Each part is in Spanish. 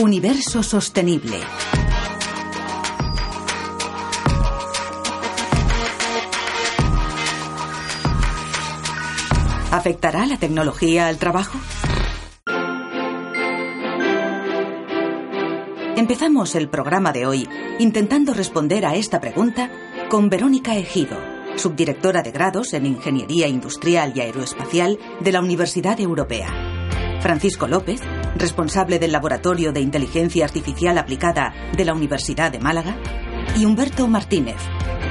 Universo sostenible. ¿Afectará la tecnología al trabajo? Empezamos el programa de hoy intentando responder a esta pregunta con Verónica Ejido, subdirectora de grados en Ingeniería Industrial y Aeroespacial de la Universidad Europea. Francisco López, responsable del Laboratorio de Inteligencia Artificial Aplicada de la Universidad de Málaga, y Humberto Martínez,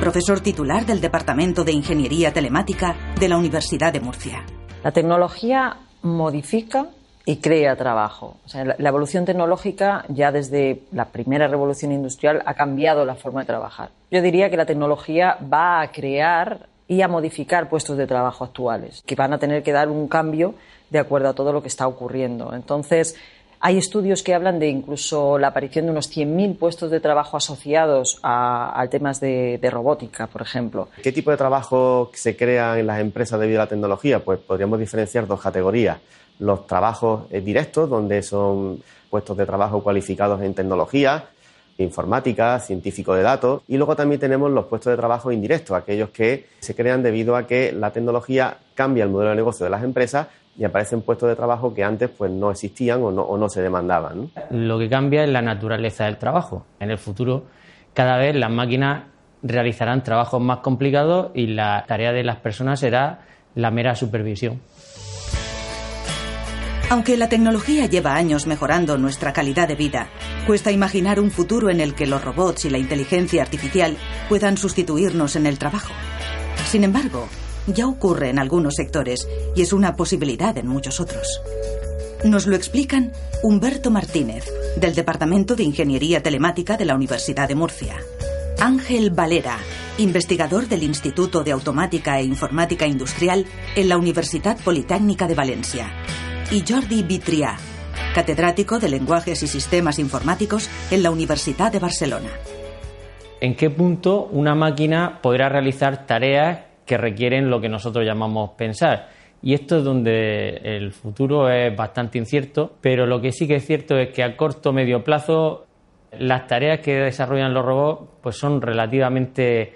profesor titular del Departamento de Ingeniería Telemática de la Universidad de Murcia. La tecnología modifica y crea trabajo. la, evolución tecnológica ya desde la primera revolución industrial ha cambiado la forma de trabajar. Yo diría que la tecnología va a crear y a modificar puestos de trabajo actuales, que van a tener que dar un cambio de acuerdo a todo lo que está ocurriendo. Entonces, hay estudios que hablan de incluso la aparición de unos 100.000 puestos de trabajo asociados a, temas de, robótica, por ejemplo. ¿Qué tipo de trabajo se crea en las empresas debido a la tecnología? Pues podríamos diferenciar dos categorías. Los trabajos eh, directos, donde son puestos de trabajo cualificados en tecnología, informática, científico de datos, y luego también tenemos los puestos de trabajo indirectos, aquellos que se crean debido a que la tecnología cambia el modelo de negocio de las empresas y aparecen puestos de trabajo que antes pues no existían o no, o no se demandaban. Lo que cambia es la naturaleza del trabajo. En el futuro, cada vez las máquinas realizarán trabajos más complicados y la tarea de las personas será la mera supervisión. Aunque la tecnología lleva años mejorando nuestra calidad de vida, cuesta imaginar un futuro en el que los robots y la inteligencia artificial puedan sustituirnos en el trabajo. Sin embargo, ya ocurre en algunos sectores y es una posibilidad en muchos otros. Nos lo explican Humberto Martínez, del Departamento de Ingeniería Telemática de la Universidad de Murcia. Ángel Valera, investigador del Instituto de Automática e Informática Industrial en la Universidad Politécnica de Valencia y Jordi Vitrià, catedrático de Lenguajes y Sistemas Informáticos en la Universidad de Barcelona. ¿En qué punto una máquina podrá realizar tareas que requieren lo que nosotros llamamos pensar? Y esto es donde el futuro es bastante incierto, pero lo que sí que es cierto es que a corto o medio plazo las tareas que desarrollan los robots pues son relativamente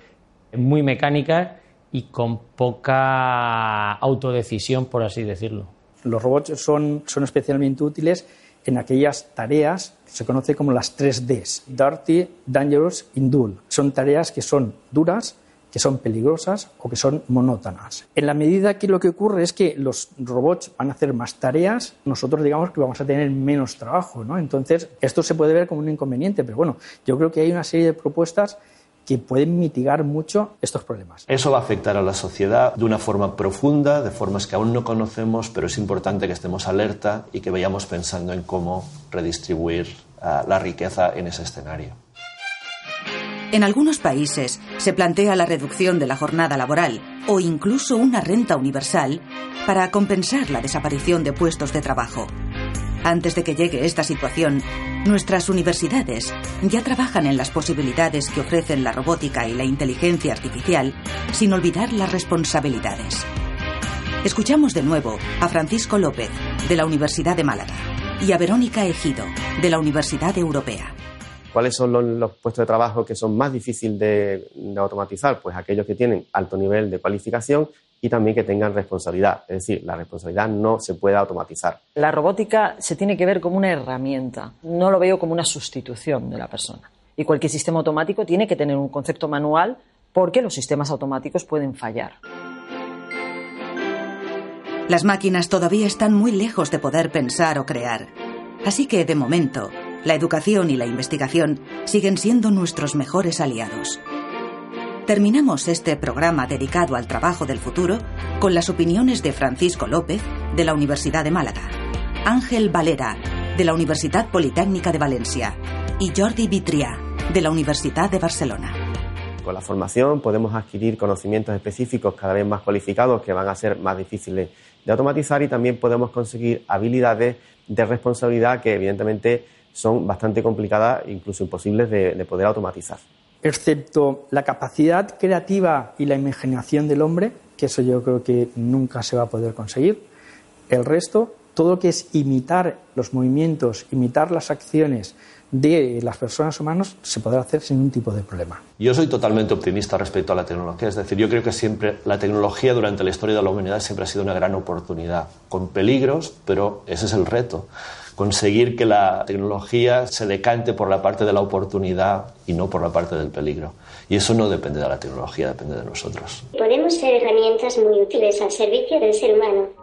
muy mecánicas y con poca autodecisión, por así decirlo. Los robots son, especialmente útiles en aquellas tareas que se conoce como las 3Ds, Dirty, Dangerous Dull. Son tareas que son duras, que son peligrosas o que son monótonas. En la medida que lo que ocurre es que los robots van a hacer más tareas, nosotros digamos que vamos a tener menos trabajo, ¿no? Entonces, esto se puede ver como un inconveniente, pero bueno, yo creo que hay una serie de propuestas que pueden mitigar mucho estos problemas. Eso va a afectar a la sociedad de una forma profunda, de formas que aún no conocemos, pero es importante que estemos alerta y que vayamos pensando en cómo redistribuir uh, la riqueza en ese escenario. En algunos países se plantea la reducción de la jornada laboral o incluso una renta universal para compensar la desaparición de puestos de trabajo. Antes de que llegue esta situación, nuestras universidades ya trabajan en las posibilidades que ofrecen la robótica y la inteligencia artificial, sin olvidar las responsabilidades. Escuchamos de nuevo a Francisco López, de la Universidad de Málaga, y a Verónica Ejido, de la Universidad Europea. ¿Cuáles son los, puestos de trabajo que son más difíciles de, automatizar? Pues aquellos que tienen alto nivel de cualificación y también que tengan responsabilidad. Es decir, la responsabilidad no se puede automatizar. La robótica se tiene que ver como una herramienta, no lo veo como una sustitución de la persona. Y cualquier sistema automático tiene que tener un concepto manual porque los sistemas automáticos pueden fallar. Las máquinas todavía están muy lejos de poder pensar o crear. Así que, de momento, la educación y la investigación siguen siendo nuestros mejores aliados. Terminamos este programa dedicado al trabajo del futuro con las opiniones de Francisco López, de la Universidad de Málaga, Ángel Valera, de la Universidad Politécnica de Valencia, y Jordi Vitria, de la Universidad de Barcelona. Con la formación podemos adquirir conocimientos específicos cada vez más cualificados que van a ser más difíciles de automatizar y también podemos conseguir habilidades de responsabilidad que evidentemente son bastante complicadas incluso imposibles de, de poder automatizar. Excepto la capacidad creativa y la imaginación del hombre, que eso yo creo que nunca se va a poder conseguir, el resto, todo lo que es imitar los movimientos, imitar las acciones, de las personas humanas se podrá hacer sin ningún tipo de problema. Yo soy totalmente optimista respecto a la tecnología, es decir, yo creo que siempre la tecnología durante la historia de la humanidad siempre ha sido una gran oportunidad, con peligros, pero ese es el reto, conseguir que la tecnología se decante por la parte de la oportunidad y no por la parte del peligro. Y eso no depende de la tecnología, depende de nosotros. Podemos ser herramientas muy útiles al servicio del ser humano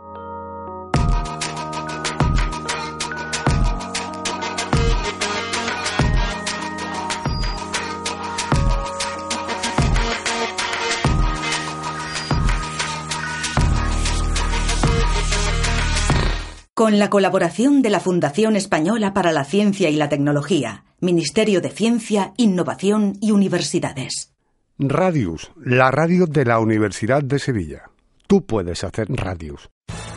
con la colaboración de la Fundación Española para la Ciencia y la Tecnología, Ministerio de Ciencia, Innovación y Universidades. Radius, la radio de la Universidad de Sevilla. Tú puedes hacer Radius.